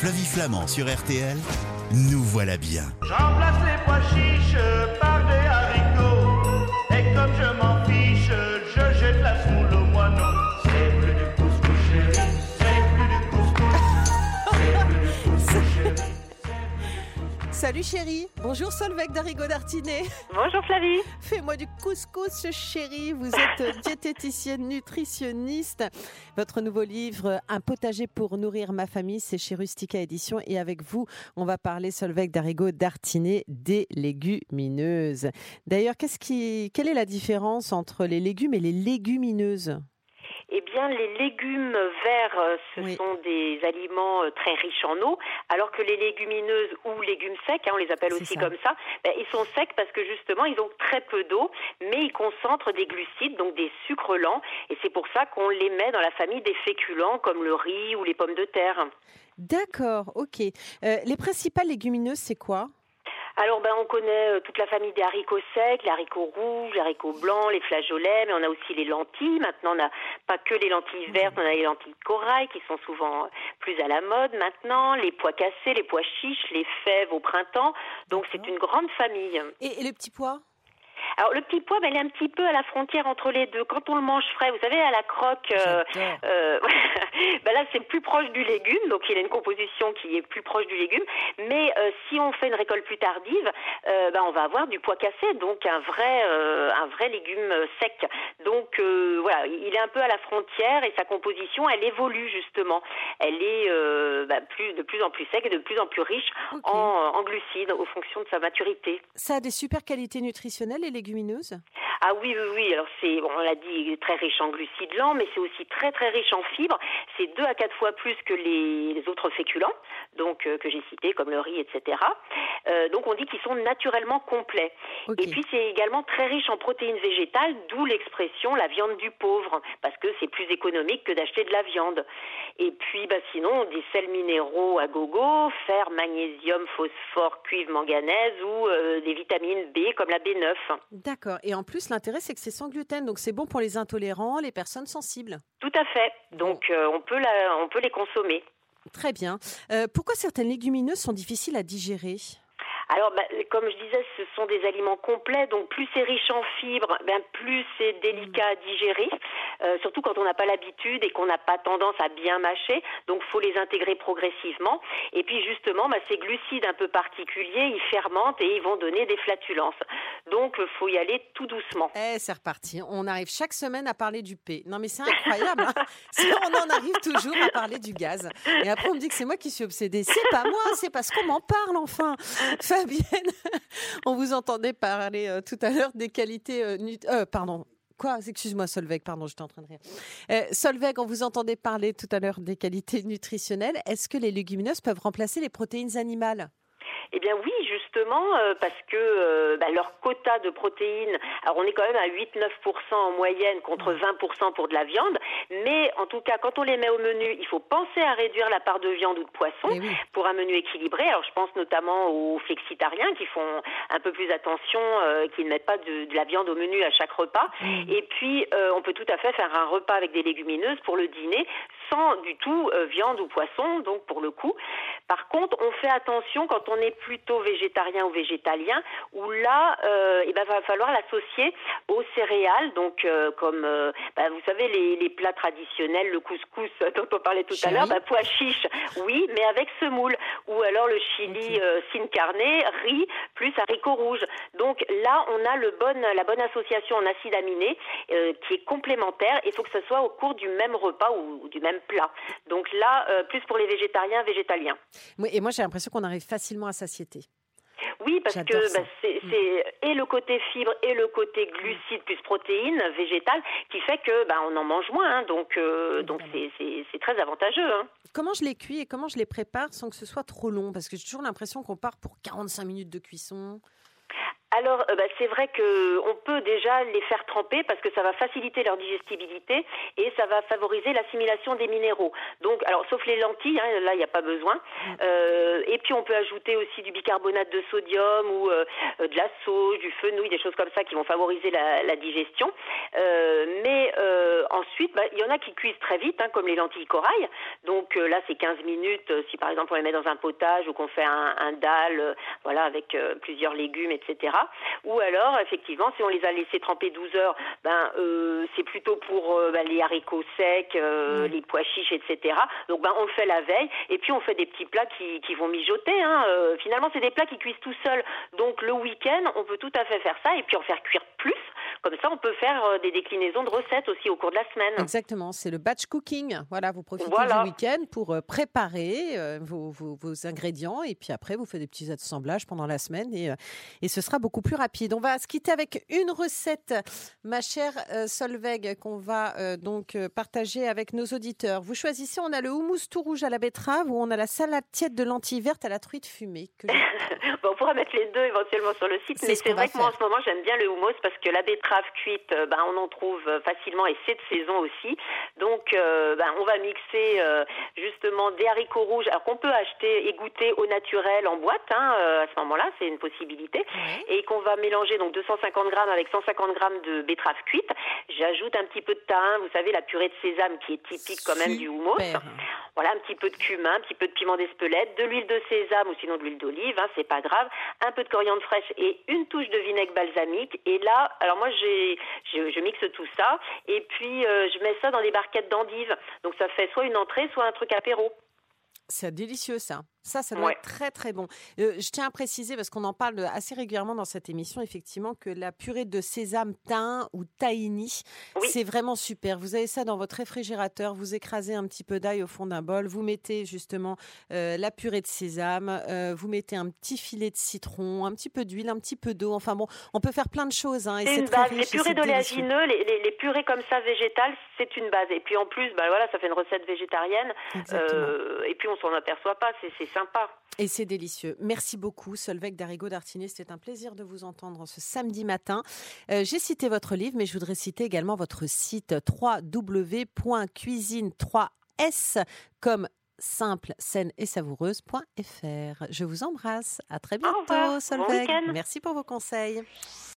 Flavie Flamand sur RTL, nous voilà bien. Salut chérie, bonjour Solveig d'Arigo d'Artinet. Bonjour Flavie. Fais-moi du couscous chérie, vous êtes diététicienne nutritionniste. Votre nouveau livre Un potager pour nourrir ma famille, c'est chez Rustica Édition et avec vous, on va parler Solveig d'Arigo d'Artinet des légumineuses. D'ailleurs, qu'est-ce qui quelle est la différence entre les légumes et les légumineuses? Eh bien, les légumes verts, euh, ce Oui. sont des aliments euh, très riches en eau, alors que les légumineuses ou légumes secs, hein, on les appelle aussi ça. comme ça, ben, ils sont secs parce que justement, ils ont très peu d'eau, mais ils concentrent des glucides, donc des sucres lents, et c'est pour ça qu'on les met dans la famille des féculents comme le riz ou les pommes de terre. D'accord, ok. Euh, les principales légumineuses, c'est quoi? Alors, ben, on connaît euh, toute la famille des haricots secs, les haricots rouges, les haricots blancs, les flageolets, mais on a aussi les lentilles. Maintenant, on n'a pas que les lentilles vertes, on a les lentilles de corail qui sont souvent euh, plus à la mode maintenant, les pois cassés, les pois chiches, les fèves au printemps. Donc, c'est une grande famille. et, et les petits pois? Alors, le petit pois, ben, il est un petit peu à la frontière entre les deux. Quand on le mange frais, vous savez, à la croque, euh, euh, ben là, c'est plus proche du légume, donc il a une composition qui est plus proche du légume. Mais euh, si on fait une récolte plus tardive, ben, on va avoir du pois cassé, donc un vrai, un vrai légume sec. Donc voilà, il est un peu à la frontière et sa composition, elle évolue justement. Elle est ben, plus, de plus en plus sec et de plus en plus riche en, en glucides, au fonction de sa maturité. Ça a des super qualités nutritionnelles, les légumineuses Ah oui, oui, oui. Alors c'est, on l'a dit, très riche en glucides lents, mais c'est aussi très très riche en fibres. C'est deux à quatre fois plus que les, les autres féculents, donc euh, que j'ai cités comme le riz, etc. Euh, donc on dit qu'ils sont naturellement complets. Et puis c'est également très riche en protéines végétales, d'où l'expression la viande du pauvre, parce que c'est plus économique que d'acheter de la viande. Et puis bah, sinon des sels minéraux à gogo, fer, magnésium, phosphore, cuivre, manganèse ou euh, des vitamines B comme la B9. D'accord. Et en plus, l'intérêt, c'est que c'est sans gluten, donc c'est bon pour les intolérants, les personnes sensibles. Tout à fait. Donc euh, on peut la, on peut les consommer. Très bien. Euh, pourquoi certaines légumineuses sont difficiles à digérer? Alors, bah, comme je disais, ce sont des aliments complets, donc plus c'est riche en fibres, ben plus c'est délicat à digérer, euh, surtout quand on n'a pas l'habitude et qu'on n'a pas tendance à bien mâcher. Donc, faut les intégrer progressivement. Et puis, justement, bah, ces glucides un peu particuliers, ils fermentent et ils vont donner des flatulences. Donc, euh, faut y aller tout doucement. Eh, c'est reparti. On arrive chaque semaine à parler du P. Non, mais c'est incroyable. hein. On en arrive toujours à parler du gaz. Et après, on me dit que c'est moi qui suis obsédée. C'est pas moi, c'est parce qu'on m'en parle enfin. Fabienne, on vous entendait parler euh, tout à l'heure des qualités. euh, nut- euh, pardon. Quoi? Excuse-moi, Solveig, pardon, j'étais en train de rire. Euh, Solveig, on vous entendait parler tout à l'heure des qualités nutritionnelles. Est-ce que les légumineuses peuvent remplacer les protéines animales? Eh bien oui, justement, euh, parce que euh, bah, leur quota de protéines, alors on est quand même à 8-9% en moyenne contre 20% pour de la viande, mais en tout cas, quand on les met au menu, il faut penser à réduire la part de viande ou de poisson Eh oui. pour un menu équilibré. Alors je pense notamment aux flexitariens qui font un peu plus attention, euh, qui ne mettent pas de, de la viande au menu à chaque repas. Et puis euh, on peut tout à fait faire un repas avec des légumineuses pour le dîner sans du tout euh, viande ou poisson, donc pour le coup. Par contre, on fait attention quand on est plutôt végétarien ou végétalien, où là, euh, il va falloir l'associer aux céréales, donc euh, comme euh, bah, vous savez les, les plats traditionnels, le couscous dont on parlait tout à l'heure, bah, pois chiches, oui, mais avec semoule, ou alors le chili Ok. euh, sin carne, riz plus haricots rouges. Donc là, on a le bon, la bonne association en acides aminés euh, qui est complémentaire. Il faut que ce soit au cours du même repas ou, ou du même plat. Donc là, euh, plus pour les végétariens, végétaliens. Et moi, j'ai l'impression qu'on arrive facilement à satiété. Oui, parce que bah, c'est c'est et le côté fibre et le côté glucides plus protéines végétales qui fait que bah, on en mange moins. hein. donc euh, donc c'est très avantageux. hein. Comment je les cuis et comment je les prépare sans que ce soit trop long? Parce que j'ai toujours l'impression qu'on part pour 45 minutes de cuisson. Alors, euh, bah, c'est vrai que on peut déjà les faire tremper parce que ça va faciliter leur digestibilité et ça va favoriser l'assimilation des minéraux. Donc, alors, sauf les lentilles, hein, là, il n'y a pas besoin. Euh, et puis, on peut ajouter aussi du bicarbonate de sodium ou euh, de la sauge, du fenouil, des choses comme ça qui vont favoriser la, la digestion. Euh, mais euh, ensuite, bah, il y en a qui cuisent très vite, hein, comme les lentilles corail. Donc là, c'est 15 minutes. Si par exemple on les met dans un potage ou qu'on fait un, un dalle, voilà, avec plusieurs légumes, etc. Ou alors, effectivement, si on les a laissés tremper 12 heures, ben euh, c'est plutôt pour euh, ben, les haricots secs, euh, les pois chiches, etc. Donc ben on le fait la veille et puis on fait des petits plats qui, qui vont mijoter. Hein. Finalement, c'est des plats qui cuisent tout seuls. Donc le week-end, on peut tout à fait faire ça et puis en faire cuire plus. Comme ça, on peut faire euh, des déclinaisons de recettes aussi au cours de la semaine. Exactement, c'est le batch cooking. Voilà, vous profitez Voilà. du week-end pour euh, préparer euh, vos, vos- vos ingrédients et puis après vous faites des petits assemblages pendant la semaine et, et ce sera beaucoup plus rapide. On va se quitter avec une recette, ma chère Solveig, qu'on va donc partager avec nos auditeurs. Vous choisissez, on a le houmous tout rouge à la betterave ou on a la salade tiède de lentilles vertes à la truite fumée. que j'adore. Bon, on pourra mettre les deux éventuellement sur le site, mais ce c'est vrai que moi en ce moment j'aime bien le houmous parce que la betterave cuite, euh, ben, on en trouve euh, facilement et c'est de saison aussi. Donc euh, ben, on va mixer euh, justement des haricots rouges, alors qu'on peut acheter et goûter au naturel en boîte hein, euh, à ce moment-là, c'est une possibilité, et qu'on va mélanger donc 250 grammes avec 150 grammes de betterave cuite. J'ajoute un petit peu de thym, vous savez la purée de sésame qui est typique quand même du houmous. Voilà, un petit peu de cumin, un petit peu de piment d'Espelette, de l'huile de sésame ou sinon de l'huile d'olive, hein, c'est pas grave, un peu de coriandre fraîche et une touche de vinaigre balsamique. Et là, alors moi, je, je mixe tout ça et puis euh, je mets ça dans des barquettes d'endives. Donc ça fait soit une entrée, soit un truc apéro. C'est délicieux ça. Ça, ça doit Ouais. être très très bon. Euh, je tiens à préciser, parce qu'on en parle assez régulièrement dans cette émission, effectivement, que la purée de sésame thym ou tahini, Oui. c'est vraiment super. Vous avez ça dans votre réfrigérateur, vous écrasez un petit peu d'ail au fond d'un bol, vous mettez justement euh, la purée de sésame, euh, vous mettez un petit filet de citron, un petit peu d'huile, un petit peu d'eau. Enfin bon, on peut faire plein de choses. Hein, et C'est une base. Les riche purées d'oléagineux, les, les, les purées comme ça végétales, c'est une base. Et puis en plus, bah voilà, ça fait une recette végétarienne. Et puis on s'en aperçoit pas, c'est, sympa. Et c'est délicieux. Merci beaucoup, Solveig Darigo d'Artinet. C'était un plaisir de vous entendre ce samedi matin. Euh, J'ai cité votre livre, mais je voudrais citer également votre site www.cuisine3s comme simple, saine et savoureuse.fr. Je vous embrasse. À très bientôt. Bon Solveig. Merci pour vos conseils.